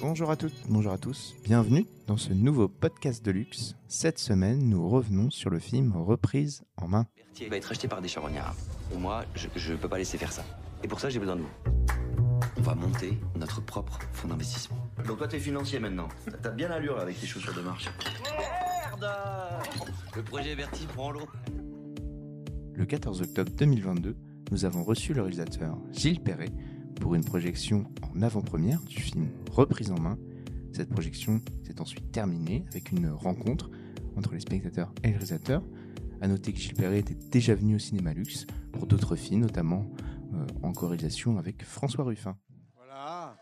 Bonjour à toutes, bonjour à tous, bienvenue dans ce nouveau podcast de luxe. Cette semaine, nous revenons sur le film Reprise en main. Berthier va être acheté par des charognards. Moi, je ne peux pas laisser faire ça. Et pour ça, j'ai besoin de vous. On va monter notre propre fonds d'investissement. Donc toi, t'es financier maintenant. T'as bien l'allure là, avec tes chaussures de marche. Merde Le projet Bertie prend l'eau. Le 14 octobre 2022, nous avons reçu le réalisateur Gilles Perret pour une projection en avant-première du film Reprise en main. Cette projection s'est ensuite terminée avec une rencontre entre les spectateurs et le réalisateur. A noter que Gilles Perret était déjà venu au cinéma luxe pour d'autres films, notamment euh, en co-réalisation avec François Ruffin. Voilà.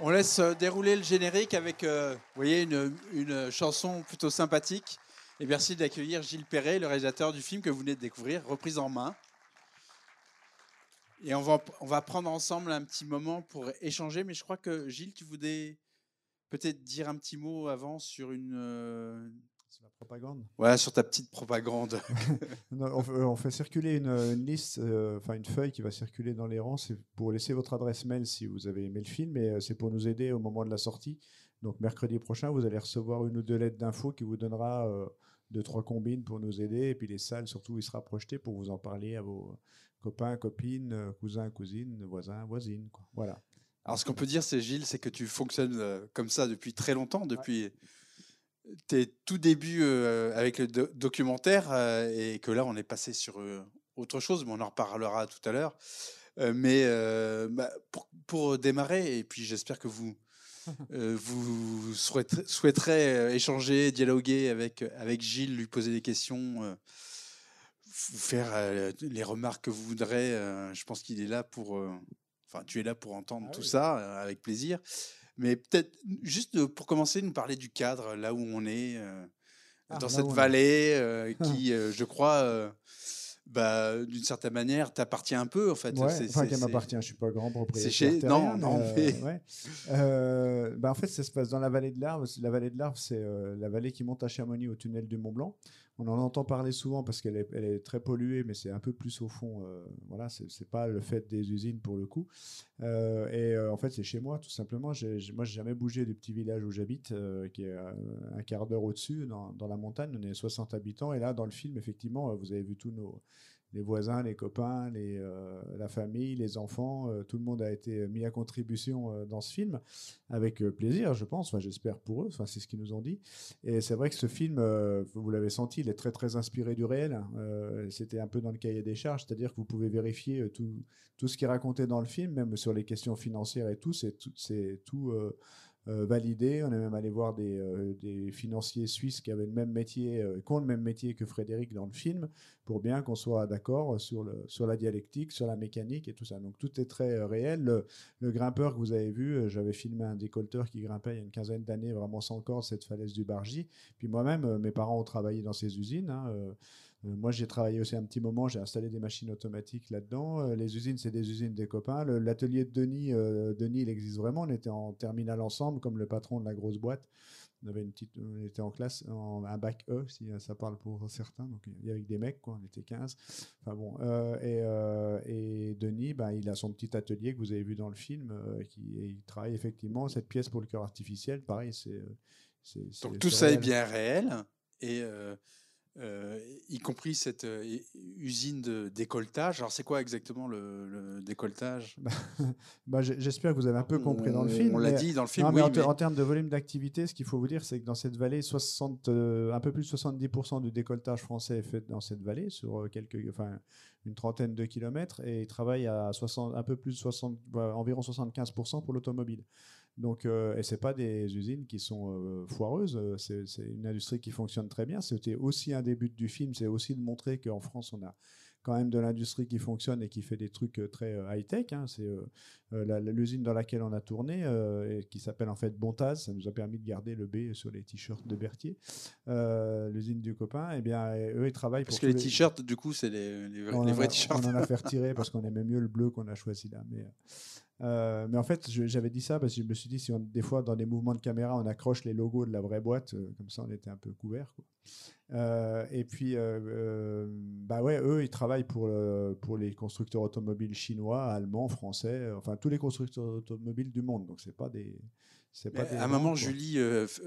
On laisse euh, dérouler le générique avec, euh, voyez, une, une chanson plutôt sympathique. Et merci d'accueillir Gilles Perret, le réalisateur du film que vous venez de découvrir, Reprise en main. Et on va, on va prendre ensemble un petit moment pour échanger, mais je crois que Gilles, tu voulais peut-être dire un petit mot avant sur une... euh, C'est la propagande? Voilà, sur ta petite propagande. Non, on, fait, on fait circuler une, une liste, euh, enfin une feuille qui va circuler dans les rangs. C'est pour laisser votre adresse mail si vous avez aimé le film, et euh, c'est pour nous aider au moment de la sortie. Donc mercredi prochain, vous allez recevoir une ou deux lettres d'infos qui vous donnera euh, deux trois combines pour nous aider, et puis les salles surtout, il sera projeté pour vous en parler à vos copains, copines, euh, cousins, cousines, voisins, voisines. Quoi. Voilà. Alors, ce qu'on peut dire, c'est Gilles, c'est que tu fonctionnes euh, comme ça depuis très longtemps, depuis tes tout débuts euh, avec le do- documentaire, euh, et que là, on est passé sur euh, autre chose, mais on en reparlera tout à l'heure. Mais bah, pour, pour démarrer, et puis j'espère que vous, vous souhaiterez, souhaiterez, euh, échanger, dialoguer avec, avec Gilles, lui poser des questions, euh, vous faire euh, les remarques que vous voudrez. euh, je pense qu'il est là pour. euh, Enfin, tu es là pour entendre Ah tout oui. ça euh, avec plaisir. Mais peut-être juste euh, pour commencer, nous parler du cadre, là où on est, euh, Ah, dans cette vallée euh, qui, euh, je crois, euh, bah, d'une certaine manière, t'appartient un peu en fait. Ouais, C'est- enfin, c'est- qui c'est- m'appartient, je suis pas grand propriétaire. chez- non, non, euh, mais- ouais. Euh, bah, en fait, ça se passe dans la vallée de l'Arve. La vallée de l'Arve, c'est euh, la vallée qui monte à Chamonix au tunnel du Mont Blanc. On en entend parler souvent parce qu'elle est, très polluée, mais c'est un peu plus au fond. euh, voilà, c'est pas le fait des usines pour le coup. Euh, et euh, en fait, c'est chez moi, tout simplement. J'ai- j'ai- moi, j'ai jamais bougé du petit village où j'habite, euh, qui est un quart d'heure au-dessus, dans, dans la montagne. On est 60 habitants. Et là, dans le film, effectivement, vous avez vu tous nos les voisins, les copains, euh, la famille, les enfants, euh, tout le monde a été mis à contribution euh, dans ce film, avec plaisir, je pense, enfin, j'espère pour eux, enfin, c'est ce qu'ils nous ont dit. Et c'est vrai que ce film, vous l'avez senti, il est très très inspiré du réel. Euh, C'était un peu dans le cahier des charges, c'est-à-dire que vous pouvez vérifier tout, tout ce qui est raconté dans le film, même sur les questions financières et tout, c'est tout, c'est tout validé. On est même allé voir des, euh, des financiers suisses qui avaient le même métier, euh, qui ont le même métier que Frédéric dans le film, pour bien qu'on soit d'accord sur, sur la dialectique, sur la mécanique et tout ça. Donc tout est très euh, réel. Le, grimpeur que vous avez vu, euh, j'avais filmé un décolleteur qui grimpait il y a une quinzaine d'années, vraiment sans corde, cette falaise du Bargy. Puis moi-même, euh, mes parents ont travaillé dans ces usines. hein, euh, euh, moi, j'ai travaillé aussi un petit moment, j'ai installé des machines automatiques là-dedans. Euh, les usines, c'est des usines des copains. L'atelier de Denis, euh, Denis, il existe vraiment. On était en terminale ensemble, comme le patron de la grosse boîte. On, avait une petite, on était en classe, en, un bac E, si euh, ça parle pour certains. Donc, il y avait des mecs, quoi. On était 15. Enfin bon. euh, et, euh, et Denis, ben, il a son petit atelier que vous avez vu dans le film. euh, qui, et il travaille effectivement cette pièce pour le cœur artificiel. Pareil, c'est. euh, Donc tout ça est bien réel, et euh, y compris cette euh, usine de décolletage. Alors c'est quoi exactement le, le décolletage? Bah, J'espère que vous avez un peu compris dans le film. On l'a dit dans le film, Non, mais oui. en, ter- mais- en termes de volume d'activité, ce qu'il faut vous dire, c'est que dans cette vallée, 60, euh, un peu plus de 70% du décolletage français est fait dans cette vallée, sur quelques, enfin, une trentaine de kilomètres, et ils travaillent à 60, un peu plus de 60, bah, environ 75% pour l'automobile. Donc, euh, et c'est pas des usines qui sont euh, foireuses, euh, c'est c'est une industrie qui fonctionne très bien. C'était aussi un des buts du film, c'est aussi de montrer qu'en France, on a quand même de l'industrie qui fonctionne et qui fait des trucs euh, très euh, high-tech. hein. C'est euh, la- l'usine dans laquelle on a tourné, et qui s'appelle en fait Bontaz. Ça nous a permis de garder le B sur les t-shirts de Berthier. L'usine du copain, eh bien, eux, ils travaillent Parce pour que les t-shirts, du coup, c'est les, les vrais, on les en vrais a- t-shirts. On en a fait retirer parce qu'on aimait mieux le bleu qu'on a choisi là. Mais, euh, mais en fait, j'avais dit ça parce que je me suis dit, si on, des fois, dans des mouvements de caméra, on accroche les logos de la vraie boîte, euh, comme ça, on était un peu couvert. Quoi. Euh, et puis, euh, bah ouais, eux, ils travaillent pour, le- pour les constructeurs automobiles chinois, allemands, français, enfin tous les constructeurs automobiles du monde. Donc, c'est pas des C'est pas à un moment, Julie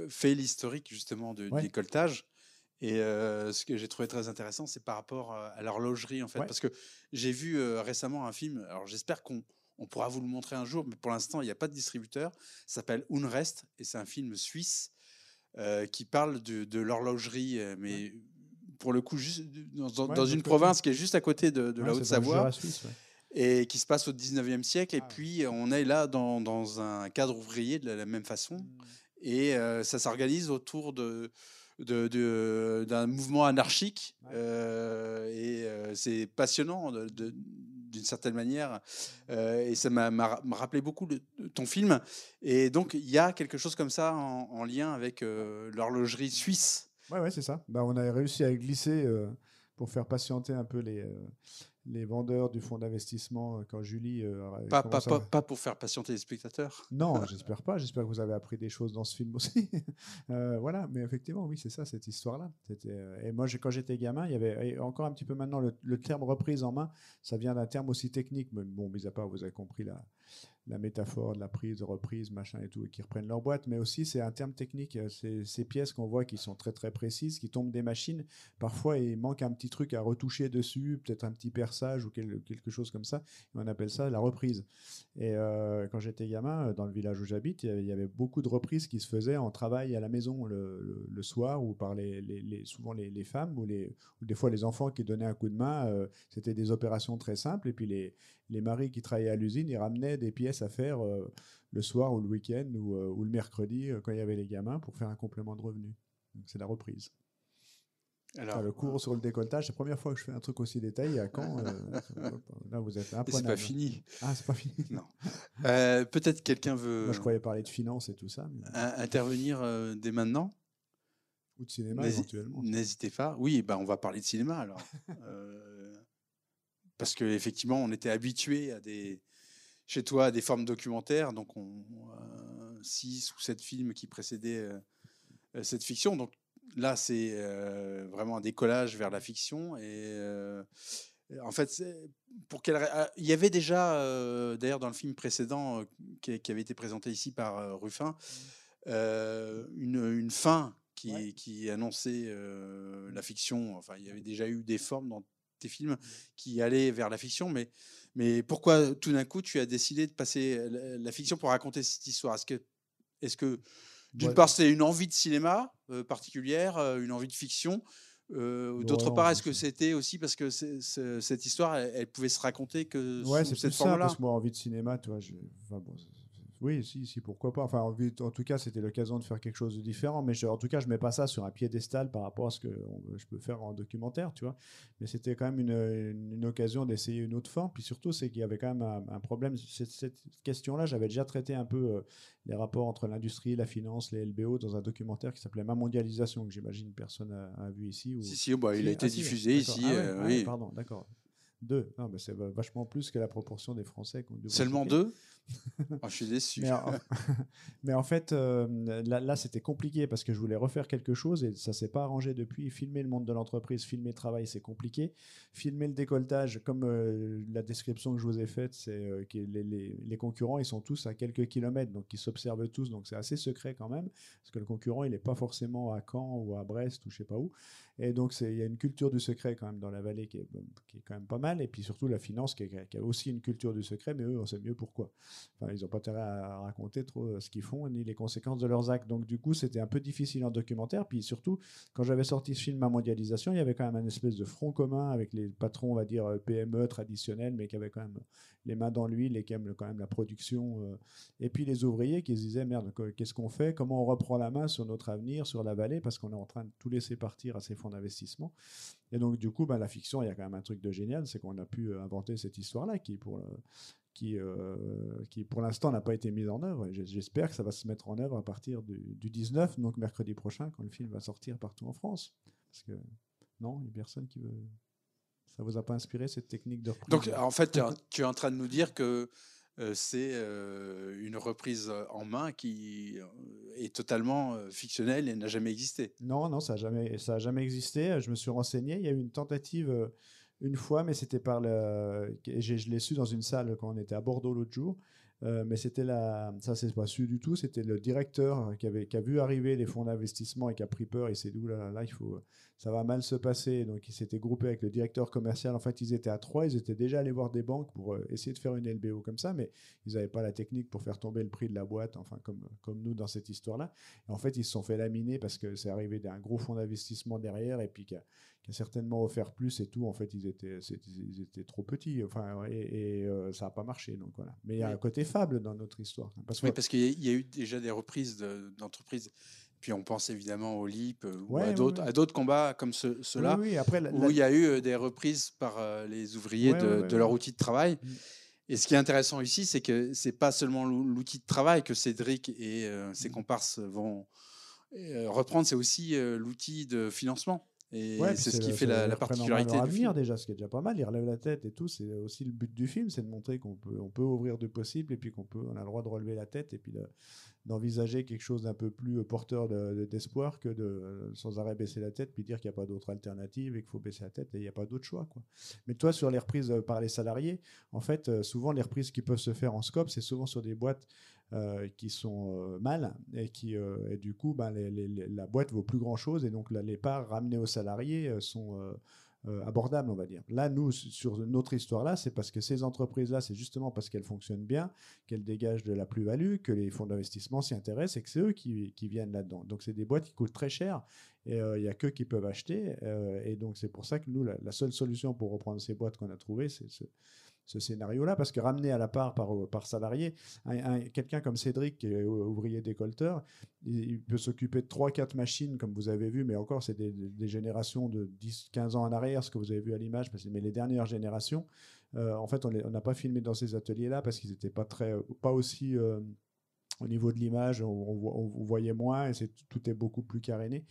fait l'historique justement de, du décolletage. Et ce que j'ai trouvé très intéressant, c'est par rapport à l'horlogerie, en fait. Parce que j'ai vu récemment un film, alors j'espère qu'on on pourra vous le montrer un jour, mais pour l'instant, il n'y a pas de distributeur. Ça s'appelle Unrest, et c'est un film suisse qui parle de, l'horlogerie, mais pour le coup, juste dans, une province qui est juste à côté de, la Haute-Savoie. Et qui se passe au 19e siècle. Et ah. puis, on est là dans, un cadre ouvrier de la, même façon. Mmh. Et ça s'organise autour de, d'un mouvement anarchique. Euh, et euh, c'est passionnant d'une certaine manière. Euh, et ça m'a rappelé beaucoup de, ton film. Et donc, il y a quelque chose comme ça en, lien avec l'horlogerie suisse. Ouais, ouais, c'est ça. Bah, on a réussi à glisser pour faire patienter un peu les, les vendeurs du fonds d'investissement euh, quand Julie. Euh, pas, pas, pas, pour faire patienter les spectateurs. Non, j'espère pas. J'espère que vous avez appris des choses dans ce film aussi. Euh, voilà, mais effectivement, oui, c'est ça, cette histoire-là. Et moi, quand j'étais gamin, il y avait encore un petit peu maintenant le, le terme reprise en main. Ça vient d'un terme aussi technique. Mais bon, mis à part, vous avez compris la, la métaphore de la prise, de reprise, machin et tout, et qui reprennent leur boîte, mais aussi c'est un terme technique. Euh, ces pièces qu'on voit qui sont très très précises, qui tombent des machines. Parfois, il manque un petit truc à retoucher dessus, peut-être un petit perçage ou quelque chose comme ça. On appelle ça la reprise. Et euh, quand j'étais gamin, dans le village où j'habite, il y avait beaucoup de reprises qui se faisaient en travail à la maison le, soir ou par les, souvent les, femmes ou, ou des fois les enfants qui donnaient un coup de main. Euh, c'était des opérations très simples et puis les, les maris qui travaillaient à l'usine, ils ramenaient des pièces à faire euh, le soir ou le week-end ou, euh, le mercredi euh, quand il y avait les gamins pour faire un complément de revenu. C'est la reprise. Alors, le cours sur le décolletage, c'est la première fois que je fais un truc aussi détaillé. À quand Là, vous êtes C'est pas fini. Ah, c'est pas fini. non. Peut-être quelqu'un veut. Moi, je croyais parler de finance et tout ça. Intervenir dès maintenant? Ou de cinéma éventuellement. N'hésitez pas. Oui, ben, on va parler de cinéma alors. parce qu'effectivement, on était habitué à des, chez toi à des formes documentaires, donc on, euh, six ou sept films qui précédaient euh, euh, cette fiction. Donc là, c'est vraiment un décollage vers la fiction. Et en fait, pour quelle... Ah, il y avait déjà, d'ailleurs, dans le film précédent qui, avait été présenté ici par Ruffin, une, fin qui, qui annonçait la fiction. Enfin, il y avait déjà eu des formes dans tes films qui allaient vers la fiction, mais, mais pourquoi tout d'un coup tu as décidé de passer la, fiction pour raconter cette histoire? Est-ce que, est que d'une part c'est une envie de cinéma euh, particulière, euh, une envie de fiction euh, D'autre part, est-ce que c'était aussi parce que cette histoire, elle, pouvait se raconter que ouais, sous cette forme-là? Moi, envie de cinéma, tu vois, je... enfin, bon, oui, si, si, pourquoi pas. Enfin, en, tout cas, c'était l'occasion de faire quelque chose de différent. Mais en tout cas, je mets pas ça sur un piédestal par rapport à ce que je peux faire en documentaire, tu vois. Mais c'était quand même une, une, occasion d'essayer une autre forme. Puis surtout, c'est qu'il y avait quand même un, problème. Cette, cette question-là, j'avais déjà traité un peu euh, les rapports entre l'industrie, la finance, les LBO dans un documentaire qui s'appelait Ma mondialisation, que j'imagine personne a, vu ici. Ou... Si, si, bah, il a été ah, diffusé ici. Ah euh, oui. Pardon, d'accord. Deux. Non, mais c'est vachement plus que la proportion des Français. Seulement deux? ah, Je suis déçu. mais, en, fait, euh, là, c'était compliqué parce que je voulais refaire quelque chose et ça s'est pas arrangé depuis. Filmer le monde de l'entreprise, filmer le travail, c'est compliqué. Filmer le décolletage, comme euh, la description que je vous ai faite, c'est euh, que les, concurrents, ils sont tous à quelques kilomètres, donc ils s'observent tous, donc c'est assez secret quand même, parce que le concurrent, il n'est pas forcément à Caen ou à Brest ou je sais pas où. Et donc, il y a une culture du secret quand même dans la vallée qui est, qui est quand même pas mal. Et puis surtout la finance qui, a aussi une culture du secret, mais eux, on sait mieux pourquoi. Ils n'ont pas intérêt à raconter trop euh, ce qu'ils font ni les conséquences de leurs actes. Donc, du coup, c'était un peu difficile en documentaire. Puis surtout, quand j'avais sorti ce film à mondialisation, il y avait quand même un espèce de front commun avec les patrons, on va dire, euh, PME traditionnels, mais qui avaient quand même les mains dans l'huile et qui aiment quand même la production. Euh. Et puis les ouvriers qui se disaient, merde, qu'est-ce qu'on fait? Comment on reprend la main sur notre avenir, sur la vallée? Parce qu'on est en train de tout laisser partir à ces fonds d'investissement. Et donc, du coup, bah, la fiction, il y a quand même un truc de génial, c'est qu'on a pu inventer cette histoire-là qui, pour, qui, euh, qui, pour l'instant, n'a pas été mise en œuvre. J'espère que ça va se mettre en œuvre à partir du, 19, donc mercredi prochain, quand le film va sortir partout en France. Parce que, non, il n'y a personne qui veut. Ça vous a pas inspiré cette technique de reprise? Donc, en fait, tu es en train de nous dire que euh, c'est euh, une reprise en main qui est totalement fictionnelle et n'a jamais existé. Non, non, ça n'a jamais, ça a jamais existé. Je me suis renseigné. Il y a eu une tentative une fois, mais c'était par le. Je, l'ai su dans une salle quand on était à Bordeaux l'autre jour. Euh, mais c'était la, ça c'est pas su du tout. C'était le directeur qui avait, qui a vu arriver les fonds d'investissement et qui a pris peur. Et s'est dit là, là, il faut, ça va mal se passer. Donc il s'était groupé avec le directeur commercial. En fait, ils étaient à trois. Ils étaient déjà allés voir des banques pour euh, essayer de faire une LBO comme ça, mais ils n'avaient pas la technique pour faire tomber le prix de la boîte. Enfin, comme comme nous dans cette histoire-là. En fait, ils se sont fait laminer parce que c'est arrivé d'un gros fonds d'investissement derrière et puis certainement offert plus et tout. En fait, ils étaient, ils étaient trop petits. Enfin, et, euh, ça n'a pas marché. Donc voilà. Mais il y a un côté fable dans notre histoire. Hein, parce oui, parce qu'il y, a eu déjà des reprises d'entreprises. puis on pense évidemment au LIP euh, ou à d'autres combats comme ceux-là, où il y a eu euh, des reprises par les ouvriers de, leur outil de travail. Mm. Et ce qui est intéressant ici, c'est que c'est pas seulement l'outil de travail que Cédric et ses mm. comparses vont reprendre, c'est aussi l'outil de financement. Et c'est ce qui fait la, particularité du film. déjà, ce qui est déjà pas mal. Il relève la tête et tout. C'est aussi le but du film, c'est de montrer qu'on peut, on peut ouvrir de possible et puis qu'on peut, on a le droit de relever la tête et puis d'envisager quelque chose d'un peu plus euh, porteur d'espoir que de sans arrêt baisser la tête puis dire qu'il n'y a pas d'autre alternative et qu'il faut baisser la tête et il n'y a pas d'autre choix. Quoi. Mais toi, sur les reprises euh, par les salariés, en fait, euh, souvent les reprises qui peuvent se faire en scope, c'est souvent sur des boîtes euh, qui sont euh, mal et qui euh, du coup ben, la boîte vaut plus grand chose et donc les parts ramenées aux salariés sont abordables on va dire. Là nous sur notre histoire là c'est parce que ces entreprises là c'est justement parce qu'elles fonctionnent bien qu'elles dégagent de la plus-value que les fonds d'investissement s'y intéressent et que c'est eux qui, viennent là-dedans. Donc c'est des boîtes qui coûtent très cher et il n'y a qu'eux qui peuvent acheter et donc c'est pour ça que nous la, la, seule solution pour reprendre ces boîtes qu'on a trouvées c'est ce scénario-là, parce que ramener à la part par, euh, par salarié, quelqu'un comme Cédric, qui est ouvrier décolteur, il, peut s'occuper de 3-4 machines, comme vous avez vu, mais encore, c'est des, générations de 10-15 ans en arrière, ce que vous avez vu à l'image, mais les dernières générations, euh, en fait, on n'a pas filmé dans ces ateliers-là parce qu'ils n'étaient pas, très, pas aussi... Euh, au niveau de l'image, on, on, voyait moins et tout est beaucoup plus caréné.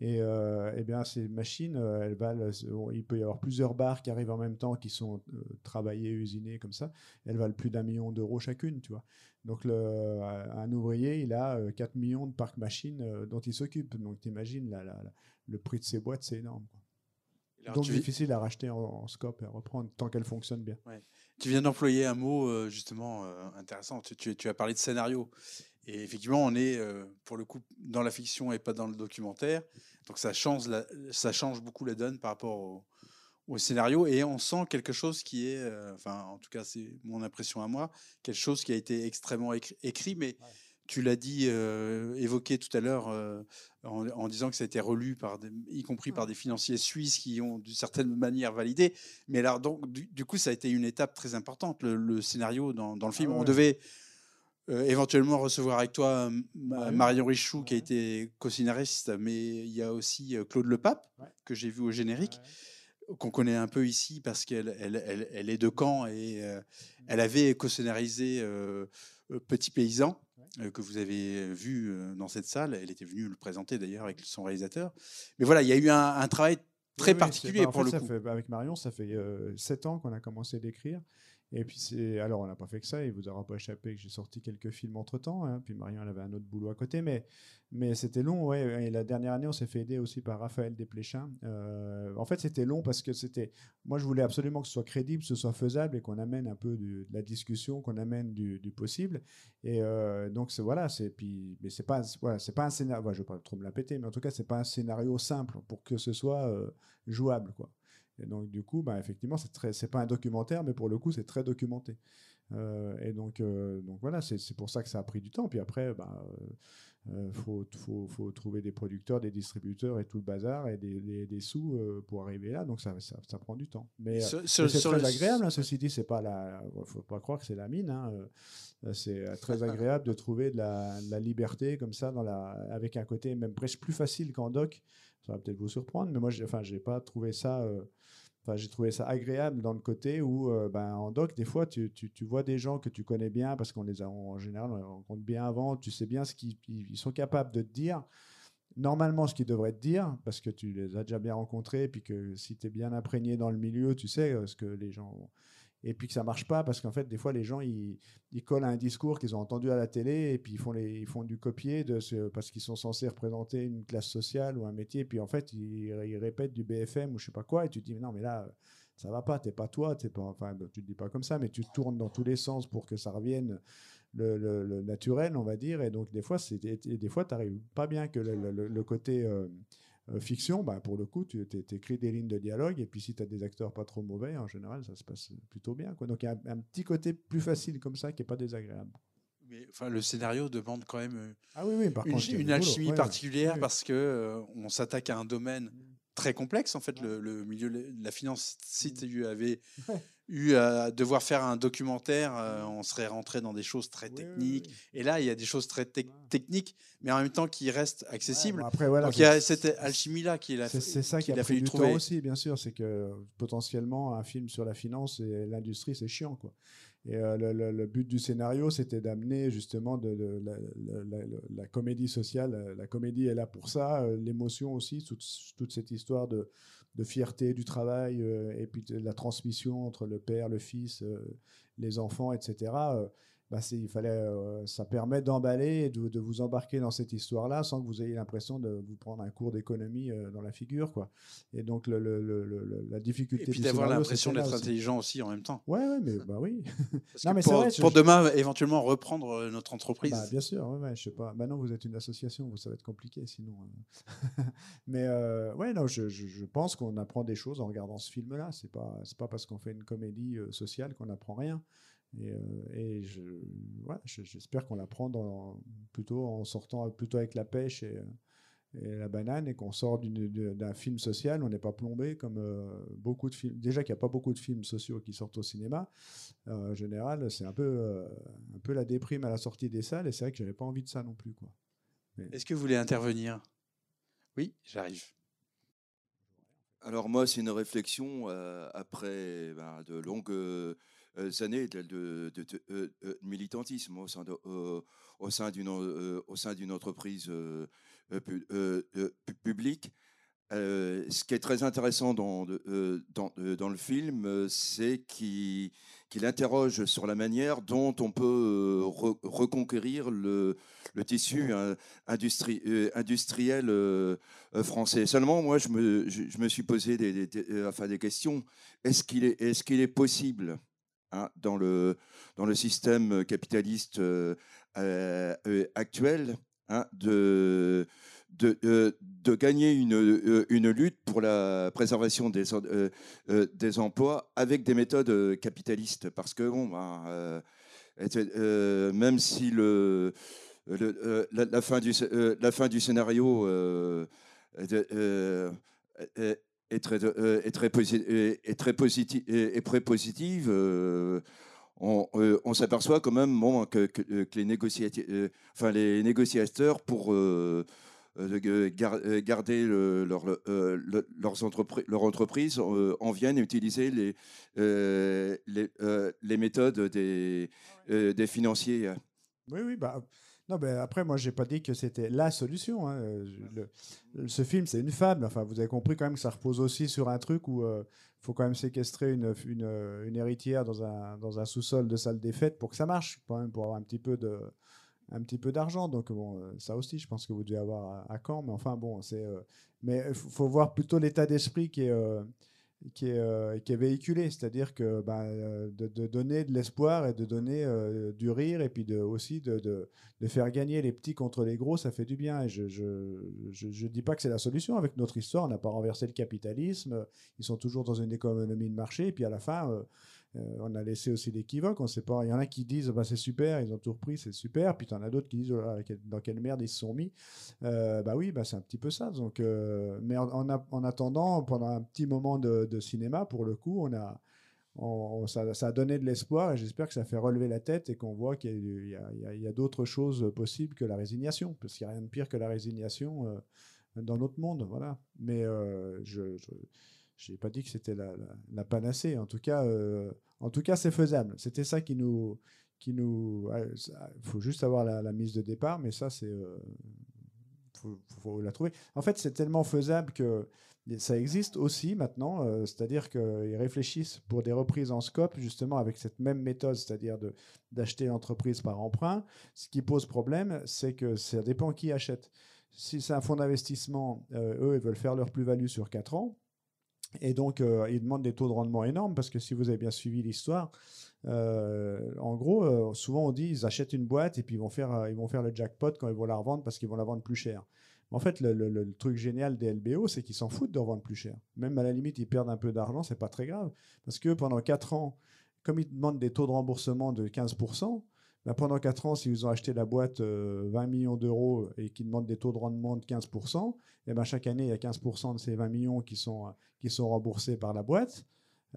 Et, euh, eh bien, ces machines, euh, elles valent, il peut y avoir plusieurs barres qui arrivent en même temps, qui sont euh, travaillées, usinées comme ça. Elles valent plus d'un million d'euros chacune, tu vois. Donc, le, un ouvrier, il a 4 millions de parcs machines dont il s'occupe. Donc, tu imagines, le prix de ces boîtes, c'est énorme. Donc, difficile à racheter en, scope et à reprendre tant qu'elles fonctionnent bien. Tu viens d'employer un mot justement intéressant. Tu, tu, as parlé de scénario. Et effectivement, on est euh, pour le coup dans la fiction et pas dans le documentaire. Donc ça change, ça change beaucoup la donne par rapport au, scénario. Et on sent quelque chose qui est, euh, enfin en tout cas c'est mon impression à moi, quelque chose qui a été extrêmement écrit, mais tu l'as dit, euh, évoqué tout à l'heure en, disant que ça a été relu par, y compris par des financiers suisses qui ont d'une certaine manière validé. Mais alors donc du, coup ça a été une étape très importante le, scénario dans, le film. Ah on devait euh, éventuellement recevoir avec toi euh, Marion Richoux, qui a été co-scénariste, mais il y a aussi euh, Claude Lepape, que j'ai vu au générique, qu'on connaît un peu ici parce qu'elle elle, elle, est de Caen et elle avait co-scénarisé Petit Paysan, que vous avez vu dans cette salle. Elle était venue le présenter d'ailleurs avec son réalisateur. Mais voilà, il y a eu un, travail très particulier pour le coup. avec Marion, ça fait sept ans qu'on a commencé d'écrire. Et puis c'est alors on n'a pas fait que ça. Il vous aura pas échappé que j'ai sorti quelques films entre temps. Hein. Puis Marion elle avait un autre boulot à côté, mais mais c'était long. Ouais. La dernière année on s'est fait aider aussi par Raphaël Desplechin. Euh, en fait c'était long parce que c'était moi je voulais absolument que ce soit crédible, que ce soit faisable et qu'on amène un peu de la discussion, qu'on amène du, possible. Et euh, donc voilà c'est puis mais c'est pas voilà c'est pas un scénario. je vais pas trop me la mais en tout cas c'est pas un scénario simple pour que ce soit euh, jouable quoi. Et donc, du coup, bah, effectivement, c'est très, c'est pas un documentaire, mais pour le coup, c'est très documenté. Euh, et donc, euh, donc voilà, c'est, pour ça que ça a pris du temps. Puis après, bah, euh, faut, faut, faut, trouver des producteurs, des distributeurs et tout le bazar et des, des, sous pour arriver là. Donc ça, ça, prend du temps. Mais, c'est très agréable. Hein, ceci dit, c'est pas la, faut pas croire que c'est la mine. Hein, c'est très agréable de trouver de la, la, liberté comme ça, dans la, avec un côté même presque plus facile qu'en doc. Ça va peut-être vous surprendre, mais moi, j'ai, enfin, j'ai pas trouvé ça ça agréable dans le côté où, euh, ben, en doc, des fois, tu, tu, vois des gens que tu connais bien parce qu'on les a en général on rencontre bien avant. Tu sais bien ce qu'ils ils sont capables de te dire. Normalement, ce qu'ils devraient te dire, parce que tu les as déjà bien rencontrés, puis que si tu es bien imprégné dans le milieu, tu sais euh, ce que les gens et puis que ça marche pas parce qu'en fait des fois les gens ils, collent à un discours qu'ils ont entendu à la télé et puis ils font ils font du copier parce qu'ils sont censés représenter une classe sociale ou un métier. Et puis en fait ils, ils, répètent du BFM ou je sais pas quoi et tu te dis mais non mais là ça va pas, t'es pas toi, t'es pas, enfin, tu le dis pas comme ça, mais tu tournes dans tous les sens pour que ça revienne le, naturel, on va dire, et donc des fois, c'est, des fois, t'arrives pas bien que le, côté euh, fiction, bah, pour le coup, tu écris des lignes de dialogue, et puis si tu as des acteurs pas trop mauvais, en général, ça se passe plutôt bien. Quoi. Donc il y a un, petit côté plus facile comme ça qui est pas désagréable. Mais, enfin, le scénario demande quand même euh, ah oui, oui, par une, contre, une alchimie particulière parce que on s'attaque à un domaine très complexe. En fait, le, milieu de la finance, si tu avais eu à devoir faire un documentaire, euh, on serait rentré dans des choses très techniques. Et là, il y a des choses très techniques, mais en même temps qui restent accessibles. après, voilà, Donc il y a cette alchimie-là qui est C'est ça qui a, fallu trouver. aussi, bien sûr. C'est que potentiellement, un film sur la finance et l'industrie, c'est chiant. Quoi. Et euh, le, but du scénario, c'était d'amener justement de, la, comédie sociale. Euh, la comédie est là pour ça, euh, l'émotion aussi, toute, cette histoire de, fierté du travail et puis de la transmission entre le père, le fils, les enfants, etc bah il fallait, euh, ça permet d'emballer et de, vous embarquer dans cette histoire-là sans que vous ayez l'impression de vous prendre un cours d'économie euh, dans la figure. Quoi. Et donc, le, le, la difficulté. Et puis d'avoir l'impression d'être intelligent aussi en même temps. Ouais, ouais mais bah oui. non, mais pour, vrai, pour demain, éventuellement, reprendre euh, notre entreprise. Bah, bien sûr, ouais, ouais, je sais pas. Maintenant, vous êtes une association, ça va être compliqué sinon. mais ouais, non, je, je, pense qu'on apprend des choses en regardant ce film-là. C'est pas, pas parce qu'on fait une comédie sociale qu'on apprend rien. Et, euh, je, j'espère qu'on la prend plutôt en sortant plutôt avec la pêche et, la banane et qu'on sort d'un film social. On n'est pas plombé comme euh, beaucoup de films. Déjà qu'il n'y a pas beaucoup de films sociaux qui sortent au cinéma. Euh, en général, c'est un peu, un peu la déprime à la sortie des salles et c'est vrai que j'avais pas envie de ça non plus. Quoi. Est-ce que vous voulez intervenir? Oui, j'arrive. Alors moi, c'est une réflexion après ben, de longues euh, années de, de, de, euh, euh, militantisme au sein d'une entreprise publique. ce qui est très intéressant dans, le film, c'est qu'il interroge sur la manière dont on peut reconquérir le, tissu industrie, industriel français. Seulement, moi, je me, suis posé des, des, enfin, des questions. Est-ce qu'il est, est, qu'il est possible Hein, dans, le, dans le système capitaliste euh, euh, euh, actuel hein, de, de, de, gagner une, une, lutte pour la préservation des, des emplois avec des méthodes capitalistes. Parce que, bon, ben, même si le, la, fin du, la fin du scénario est très, euh, est très, est très, positive, est très positive euh, on, euh, on s'aperçoit quand même bon, que, que, les, négociateurs, enfin, les négociateurs, pour garder le, leur, leurs entreprises, leur entreprise, en viennent utiliser les, les, les, méthodes des, des financiers. Oui, oui, bah, non, ben après, moi, j'ai pas dit que c'était la solution. Hein. ce film, c'est une fable. Enfin, vous avez compris quand même que ça repose aussi sur un truc où il euh, faut quand même séquestrer une, une, héritière dans un, dans un sous-sol de salle des fêtes pour que ça marche, quand même, pour avoir un petit peu de un petit peu d'argent. Donc bon, euh, ça aussi, je pense que vous devez avoir à, Caen. Mais enfin bon, c'est. Euh, mais faut voir plutôt l'état d'esprit qui est qui est, euh, qui est véhiculé, c'est-à-dire que bah, euh, de, donner de l'espoir et de donner euh, du rire et puis aussi de, faire gagner les petits contre les gros, ça fait du bien. Et je ne dis pas que c'est la solution. Avec notre histoire, on n'a pas renversé le capitalisme, ils sont toujours dans une économie de marché, et puis à la fin, on a laissé aussi l'équivoque. On sait pas. Il y en a qui disent bah, c'est super, ils ont tout repris, c'est super. Puis en a d'autres qui disent oh dans quelle merde ils se sont mis. Euh, bah oui, bah, c'est un petit peu ça. Donc, euh, mais en, en, attendant, pendant un petit moment de, cinéma, pour le coup, on a, ça, a donné de l'espoir et j'espère que ça fait relever la tête et qu'on voit qu'il y a, d'autres choses possibles que la résignation, parce qu'il n'y a rien de pire que la résignation dans notre monde. Voilà. Mais je n'ai pas dit que c'était la, panacée. En tout cas, euh, en tout cas, c'est faisable. C'était ça qui nous, qui nous. Il faut juste avoir la, mise de départ, mais ça, c'est. Euh, faut, la trouver. En fait, c'est tellement faisable que ça existe aussi maintenant. Euh, c'est-à-dire qu'ils réfléchissent pour des reprises en scope, justement avec cette même méthode, c'est-à-dire d'acheter l'entreprise par emprunt. Ce qui pose problème, c'est que ça dépend qui achète. Si c'est un fonds d'investissement, eux, ils veulent faire leur plus-value sur 4 ans Et donc, euh, ils demandent des taux de rendement énormes parce que si vous avez bien suivi l'histoire, euh, en gros, euh, souvent on dit ils achètent une boîte et puis ils vont faire, ils vont faire le jackpot quand ils vont la revendre parce qu'ils vont la vendre plus cher. En fait, le, le- le truc génial des LBO, c'est qu'ils s'en foutent de revendre plus cher. Même à la limite, ils perdent un peu d'argent, c'est pas très grave. Parce que pendant 4 ans, comme ils demandent des taux de remboursement de 15%, bah, pendant 4 ans, si vous ont acheté la boîte euh, 20 millions d'euros et qu'ils demandent des taux de rendement de 15%, et ben chaque année, il y a 15% de ces 20 millions qui sont, euh, qui sont remboursés par la boîte,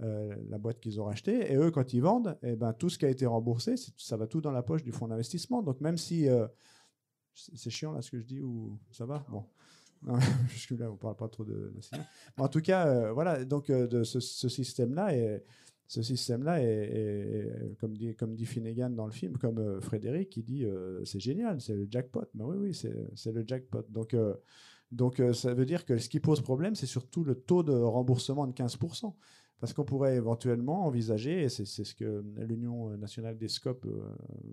euh, la boîte qu'ils ont rachetée. Et eux, quand ils vendent, et ben, tout ce qui a été remboursé, ça va tout dans la poche du fonds d'investissement. Donc même si... euh, c'est chiant là ce que je dis ou ça va? Bon. Non, Jusque là, on parle pas trop de, de en tout cas, euh, voilà. Donc, euh, de ce, ce système-là est, ce système-là est, comme dit, comme dit Finnegan dans le film, comme euh, Frédéric qui dit, euh, c'est génial, c'est le jackpot. Mais oui, oui, c'est le jackpot. Donc, euh, donc ça veut dire que ce qui pose problème, c'est surtout le taux de remboursement de 15%. Parce qu'on pourrait éventuellement envisager, et c'est ce que l'Union nationale des scopes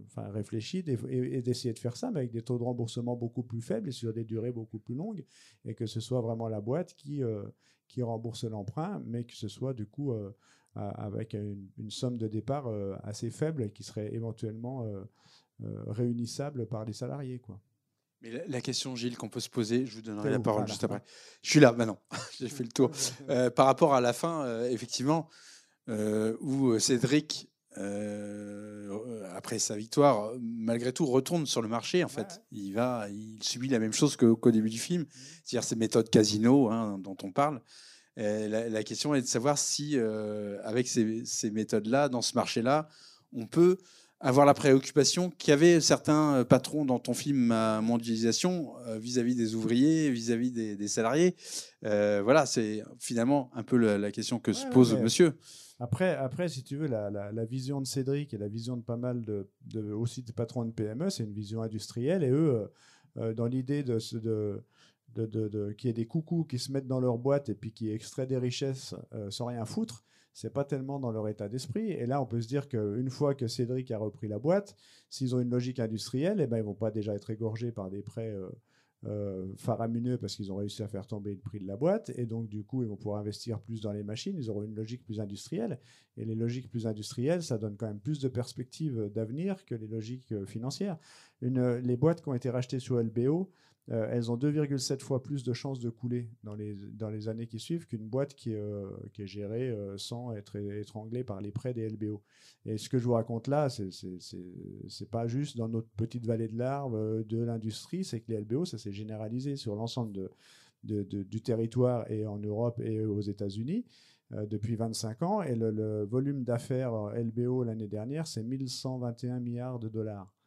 enfin, réfléchit, et, d'essayer de faire ça, mais avec des taux de remboursement beaucoup plus faibles et sur des durées beaucoup plus longues, et que ce soit vraiment la boîte qui, qui rembourse l'emprunt, mais que ce soit du coup avec une, une somme de départ euh, assez faible et qui serait éventuellement euh, euh, réunissable par les salariés. Quoi. Mais la, la question, Gilles, qu'on peut se poser, je vous donnerai T'es la parole juste après. Je suis là, maintenant. J'ai fait le tour. Euh, par rapport à la fin, euh, effectivement, euh, où Cédric, après sa victoire, malgré tout, retourne sur le marché. En fait, il va, il subit la même chose qu'au début du film, c'est-à-dire ces méthodes casino hein, dont on parle. Et la, la question est de savoir si, euh, avec ces, ces méthodes-là, dans ce marché-là, on peut avoir la préoccupation qu'avaient certains euh, patrons dans ton film à mondialisation euh, vis-à-vis des ouvriers, vis-à-vis des, des salariés. Euh, voilà, c'est finalement un peu la, la question que se pose ouais. monsieur. Après, après, si tu veux, la, la- la vision de Cédric et la vision de pas mal de, de- aussi des patrons de PME, c'est une vision industrielle. Et eux, euh, euh, dans l'idée de, de, y ait des coucous qui se mettent dans leur boîte et puis qui extraient des richesses euh, sans rien foutre, c'est pas tellement dans leur état d'esprit. Et là, on peut se dire qu'une fois que Cédric a repris la boîte, s'ils ont une logique industrielle, eh ben, ils vont pas déjà être égorgés par des prêts. euh, euh, faramineux parce qu'ils ont réussi à faire tomber le prix de la boîte et donc du coup ils vont pouvoir investir plus dans les machines, ils auront une logique plus industrielle et les logiques plus industrielles ça donne quand même plus de perspectives d'avenir que les logiques financières. Les boîtes qui ont été rachetées sur LBO, euh, elles ont 2,7 fois plus de chances de couler dans les, dans les années qui suivent qu'une boîte qui, est, euh, qui est gérée euh, sans être étranglée par les prêts des LBO. Et ce que je vous raconte là, c'est pas juste dans notre petite vallée de l'Arve euh, de l'industrie, c'est que les LBO, ça s'est généralisé sur l'ensemble de, de- de- du territoire et en Europe et aux États-Unis depuis 25 ans. Et le, le volume d'affaires LBO l'année dernière, c'est 1121 milliards de dollars.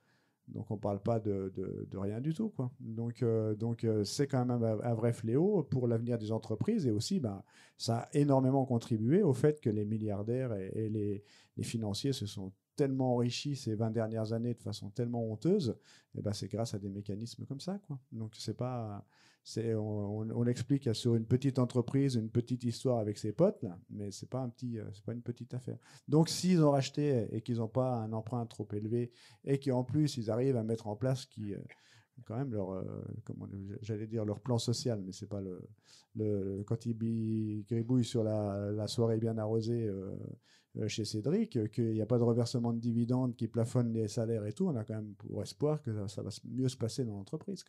Donc on ne parle pas de, rien du tout. Donc euh, euh, c'est quand même un, vrai fléau pour l'avenir des entreprises et aussi ben, ça a énormément contribué au fait que les milliardaires et, les financiers se sont tellement enrichis ces 20 dernières années de façon tellement honteuse, et ben c'est grâce à des mécanismes comme ça. Quoi. Donc c'est pas, c'est, on, on, l'explique sur une petite entreprise, une petite histoire avec ses potes, mais c'est pas un petit, euh, c'est pas une petite affaire. Donc s'ils ont racheté et qu'ils n'ont pas un emprunt trop élevé et qu'en plus ils arrivent à mettre en place qui euh, quand même leur, euh, j'allais dire leur plan social, mais c'est pas le, le quand ils gribouillent sur la, soirée bien arrosée chez Cédric, euh, qu'il n'y a pas de reversement de dividendes qui plafonne les salaires et tout, on a quand même pour espoir que ça, ça va mieux se passer dans l'entreprise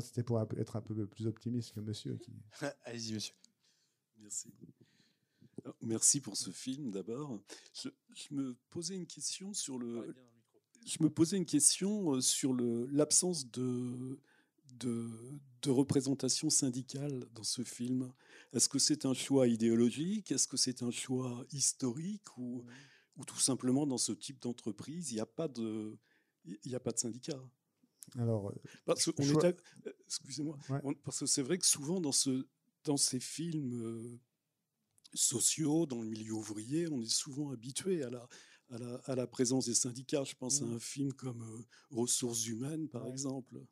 C'était pour être un peu plus optimiste que monsieur. Qui... Allez-y, monsieur. Merci. Alors, Merci pour ce film d'abord. Je, je me posais une question sur le. Je me posais une question euh, sur l'absence de, de de représentation syndicale dans ce film. Est-ce que c'est un choix idéologique? Est-ce que c'est un choix historique ou ou tout simplement dans ce type d'entreprise il n'y a pas de il n'y a pas de syndicat? Alors, euh, parce choix- excusez-moi Ouais. parce que c'est vrai que souvent dans ce dans ces films euh, sociaux dans le milieu ouvrier on est souvent habitué à la à la, à la présence des syndicats je pense à un film comme euh, ressources humaines par Ouais. exemple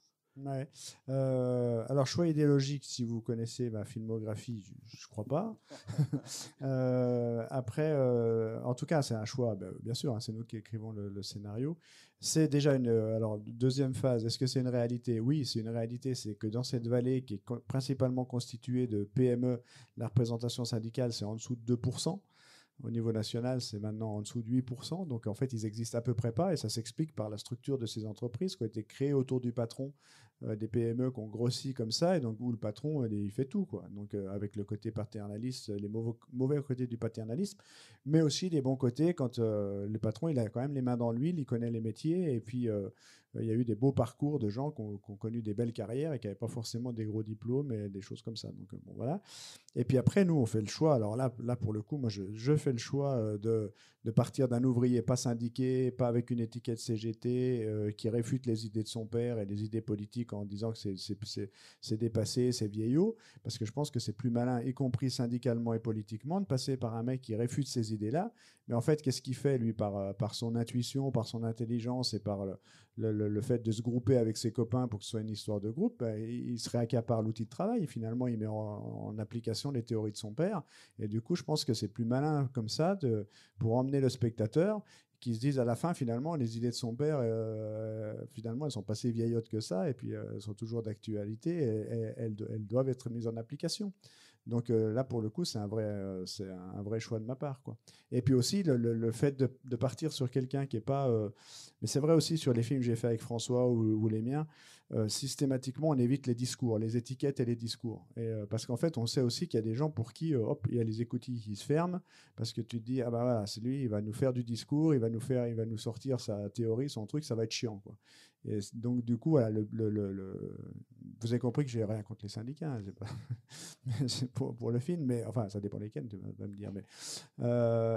Ouais. Euh, alors, choix idéologique, si vous connaissez ma filmographie, je ne crois pas. Euh, après, euh, en tout cas, c'est un choix, ben, bien sûr, hein, c'est nous qui écrivons le, scénario. C'est déjà une. Alors, deuxième phase, est-ce que c'est une réalité? Oui, c'est une réalité. C'est que dans cette vallée qui est principalement constituée de PME, la représentation syndicale, c'est en dessous de 2%. Au niveau national, c'est maintenant en dessous de 8%. Donc, en fait, ils existent à peu près pas. Et ça s'explique par la structure de ces entreprises qui ont été créées autour du patron euh, des PME qui ont grossi comme ça, et donc où le patron, euh, il fait tout. Quoi. Donc euh, avec le côté paternaliste, les mauvais, côtés du paternalisme, mais aussi les bons côtés quand le patron, il a quand même les mains dans l'huile, il connaît les métiers, et puis il y a eu des beaux parcours de gens qui ont, connu des belles carrières et qui n'avaient pas forcément des gros diplômes et des choses comme ça. Donc bon, voilà. Et puis après, nous, on fait le choix. Alors là, là pour le coup, moi, je, je fais le choix de, de partir d'un ouvrier pas syndiqué, pas avec une étiquette CGT, qui réfute les idées de son père et les idées politiques en disant que c'est dépassé, c'est vieillot, parce que je pense que c'est plus malin, y compris syndicalement et politiquement, de passer par un mec qui réfute ces idées-là. Mais en fait, qu'est-ce qu'il fait, lui, par, euh, son intuition, par son intelligence et par le, fait de se grouper avec ses copains pour que ce soit une histoire de groupe ben, Il se réaccapare l'outil de travail. Finalement, il met en, application les théories de son père. Et du coup, je pense que c'est plus malin comme ça pour emmener le spectateur qui se disent à la fin, finalement, les idées de son père, euh, finalement, elles sont pas si vieillottes que ça, et puis euh, elles sont toujours d'actualité, et, elles, doivent être mises en application. Donc euh, là, pour le coup, c'est un, vrai, un vrai choix de ma part. Quoi. Et puis aussi, le, fait de, partir sur quelqu'un qui n'est pas... mais c'est vrai aussi sur les films que j'ai fait avec François ou les miens, systématiquement, on évite les discours, les étiquettes et les discours. Et, euh, parce qu'en fait, on sait aussi qu'il y a des gens pour qui, euh, hop, il y a les écoutilles qui se ferment, parce que tu te dis, ah bah voilà, c'est lui, il va nous faire du discours, il va nous faire, il va nous sortir sa théorie, son truc, ça va être chiant. Et donc, du coup, voilà, vous avez compris que j'ai rien contre les syndicats, hein, c'est pour, le film, mais enfin, ça dépend lesquels, tu vas, me dire. Mais,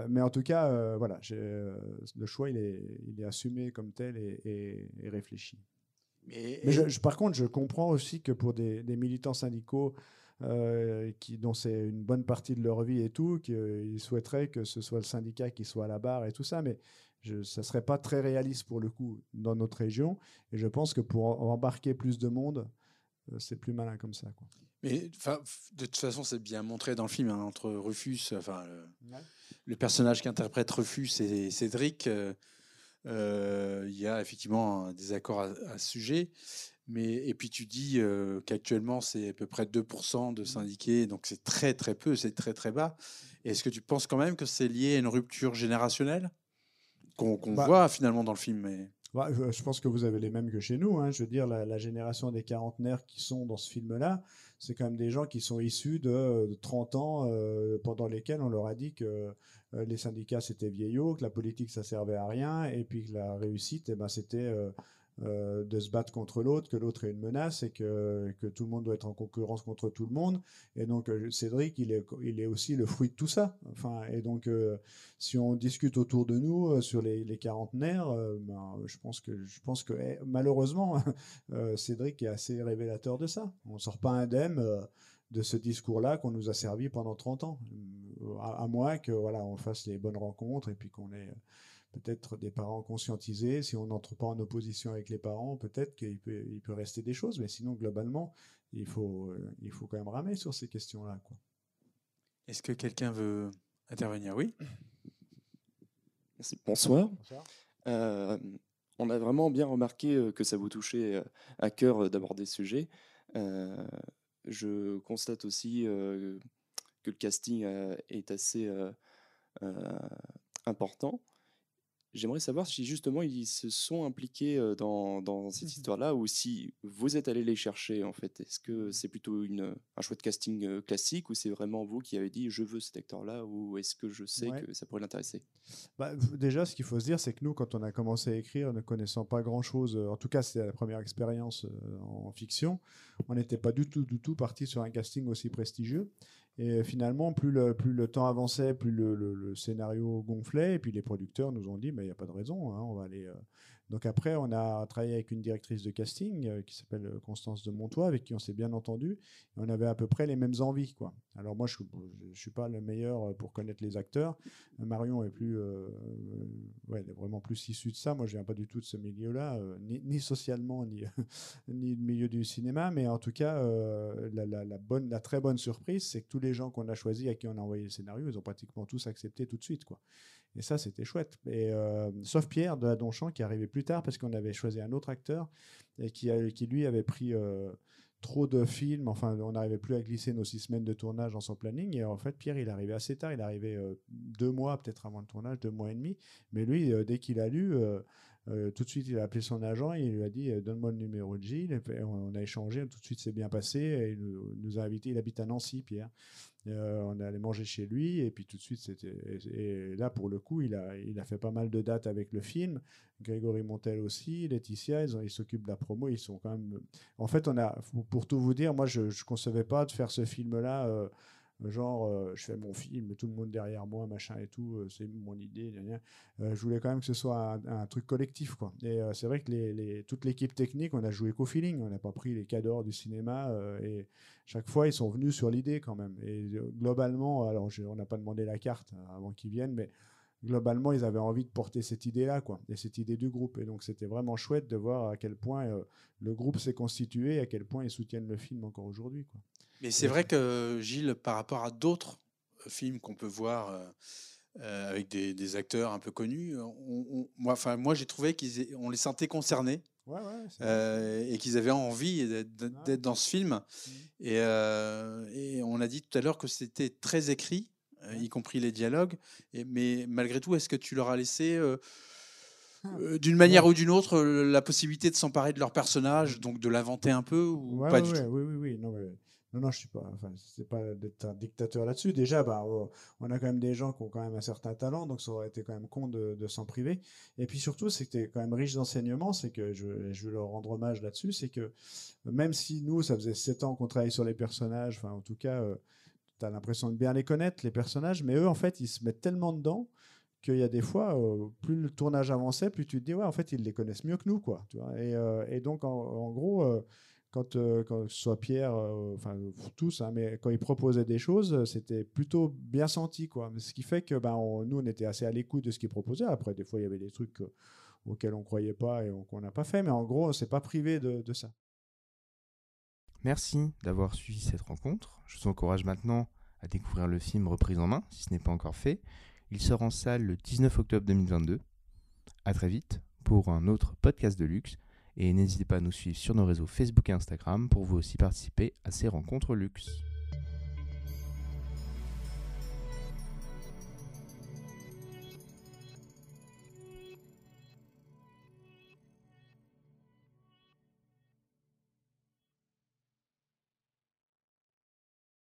mais en tout cas, voilà, le choix, il est, assumé comme tel et réfléchi. Mais, par contre, je comprends aussi que pour des, militants syndicaux euh, qui, dont c'est une bonne partie de leur vie et tout, qu'ils souhaiteraient que ce soit le syndicat qui soit à la barre et tout ça, mais je, ça ne serait pas très réaliste pour le coup dans notre région. Et je pense que pour embarquer plus de monde, euh, c'est plus malin comme ça. Quoi. Mais de toute façon, c'est bien montré dans le film hein, entre Rufus, enfin le, personnage qui interprète Rufus et Cédric. Euh, il y a effectivement des accords à, ce sujet. Mais, et puis tu dis euh, qu'actuellement, c'est à peu près 2% de syndiqués, donc c'est très très peu, c'est très très bas. Est-ce que tu penses quand même que c'est lié à une rupture générationnelle qu'on bah voit finalement dans le film mais... Bah, je pense que vous avez les mêmes que chez nous. Hein. Je veux dire, la, génération des quarantenaires qui sont dans ce film-là, c'est quand même des gens qui sont issus de, 30 ans euh, pendant lesquels on leur a dit que euh, les syndicats c'était vieillot, que la politique ça servait à rien, et puis que la réussite, eh ben, c'était euh, euh, de se battre contre l'autre, que l'autre est une menace et que, que, tout le monde doit être en concurrence contre tout le monde. Et donc Cédric, il est, il est aussi le fruit de tout ça. Enfin, et donc si on discute autour de nous sur les, les quarantenaires, ben, je pense que, je pense que eh, malheureusement, Cédric est assez révélateur de ça. On sort pas indemne de ce discours-là qu'on nous a servi pendant 30 ans. À, moins que voilà, on fasse les bonnes rencontres et puis qu'on ait peut-être des parents conscientisés. Si on n'entre pas en opposition avec les parents, peut-être qu'il peut, il peut rester des choses. Mais sinon, globalement, il faut, il faut quand même ramer sur ces questions-là. Est-ce que quelqu'un veut intervenir? Oui. Bonsoir. Euh, on a vraiment bien remarqué euh, que ça vous touchait euh, à cœur d'aborder ce sujet. Je constate aussi que le casting est assez important. J'aimerais savoir si justement ils se sont impliqués dans, dans cette mmh histoire-là ou si vous êtes allé les chercher en fait? Est-ce que mmh. c'est plutôt une, un choix de casting classique ou c'est vraiment vous qui avez dit je veux cet acteur-là ou est-ce que je sais que ça pourrait l'intéresser? Bah, Déjà, ce qu'il faut se dire, c'est que nous, quand on a commencé à écrire, ne connaissant pas grand-chose, en tout cas c'était la première expérience en fiction, on n'était pas du tout, du tout parti sur un casting aussi prestigieux. Et finalement, plus le, plus le temps avançait, plus le, scénario gonflait, et puis les producteurs nous ont dit, mais il n'y a pas de raison, hein, on va aller... Donc après, on a travaillé avec une directrice de casting euh, qui s'appelle euh, Constance de Montois, avec qui on s'est bien entendu. On avait à peu près les mêmes envies. Quoi. Alors moi, je ne suis pas le meilleur euh, pour connaître les acteurs. Marion est, plus, ouais, vraiment plus issue de ça. Moi, je viens pas du tout de ce milieu-là, ni, socialement, ni, du milieu du cinéma. Mais en tout cas, la, très bonne surprise, c'est que tous les gens qu'on a choisis, à qui on a envoyé le scénario, ils ont pratiquement tous accepté tout de suite. Quoi. Et ça, c'était chouette. Et, sauf Pierre de Donchamp qui est arrivé plus tard parce qu'on avait choisi un autre acteur et qui, lui avait pris euh, trop de films. Enfin, on n'arrivait plus à glisser nos six semaines de tournage dans son planning. Et en fait, Pierre, il arrivé assez tard. Il arrivé euh, deux mois, peut-être avant le tournage, deux mois et demi. Mais lui, dès qu'il a lu, tout de suite, il a appelé son agent et il lui a dit Donne-moi le numéro de Gilles. On, a échangé. Tout de suite, c'est bien passé. Il nous, a invités. Il habite à Nancy, Pierre. Euh, on allait manger chez lui et puis tout de suite c'était et, là pour le coup il a fait pas mal de dates avec le film Grégory Montel aussi Laetitia ils s'occupent de la promo ils sont quand même en fait on a pour, tout vous dire moi je ne concevais pas de faire ce film là euh, genre euh, je fais mon film, tout le monde derrière moi, machin et tout, euh, c'est mon idée. Euh, je voulais quand même que ce soit un, truc collectif, quoi. Et c'est vrai que les, toute l'équipe technique, on a joué qu'au feeling, on n'a pas pris les cadors du cinéma et chaque fois ils sont venus sur l'idée quand même. Et globalement, alors on n'a pas demandé la carte avant qu'ils viennent, mais globalement, ils avaient envie de porter cette idée-là, quoi, et cette idée du groupe. Et donc, c'était vraiment chouette de voir à quel point le groupe s'est constitué, à quel point ils soutiennent le film encore aujourd'hui, quoi. Mais c'est vrai que Gilles, par rapport à d'autres euh, films qu'on peut voir euh, euh, avec des, acteurs un peu connus, moi, enfin, moi j'ai trouvé qu'on les sentait concernés. et qu'ils avaient envie d'être dans ce film. Mmh. Et, et, on a dit tout à l'heure que c'était très écrit, y compris les dialogues. Et, mais malgré tout, est-ce que tu leur as laissé ah. d'une manière ou d'une autre la possibilité de s'emparer de leur personnage, donc de l'inventer un peu ou pas du tout? Oui, oui, oui. Non, non, non, je suis pas. Enfin, c'est pas d'être un dictateur là-dessus. Déjà, bah, on a quand même des gens qui ont quand même un certain talent, donc ça aurait été quand même con de, s'en priver. Et puis surtout, c'était quand même riche d'enseignements. C'est que je, je veux leur rendre hommage là-dessus. C'est que même si nous, ça faisait sept ans qu'on travaillait sur les personnages, enfin, en tout cas, euh, tu as l'impression de bien les connaître, les personnages, mais eux, en fait, ils se mettent tellement dedans qu'il y a des fois, euh, plus le tournage avançait, plus tu te dis, ouais, en fait, ils les connaissent mieux que nous, quoi. Tu vois et, euh, et, donc, en, gros quand, euh, quand ce soit Pierre, euh, enfin tous, hein, mais quand ils proposaient des choses, c'était plutôt bien senti, quoi. Ce qui fait que ben, nous, on était assez à l'écoute de ce qu'ils proposaient. Après, des fois, il y avait des trucs auxquels on croyait pas et qu'on n'a pas fait, mais en gros, on s'est pas privé de, de, ça. Merci d'avoir suivi cette rencontre. Je vous encourage maintenant à découvrir le film Reprise en main, si ce n'est pas encore fait. Il sort en salle le 19 octobre 2022. À très vite pour un autre podcast de luxe et n'hésitez pas à nous suivre sur nos réseaux Facebook et Instagram pour vous aussi participer à ces rencontres luxe.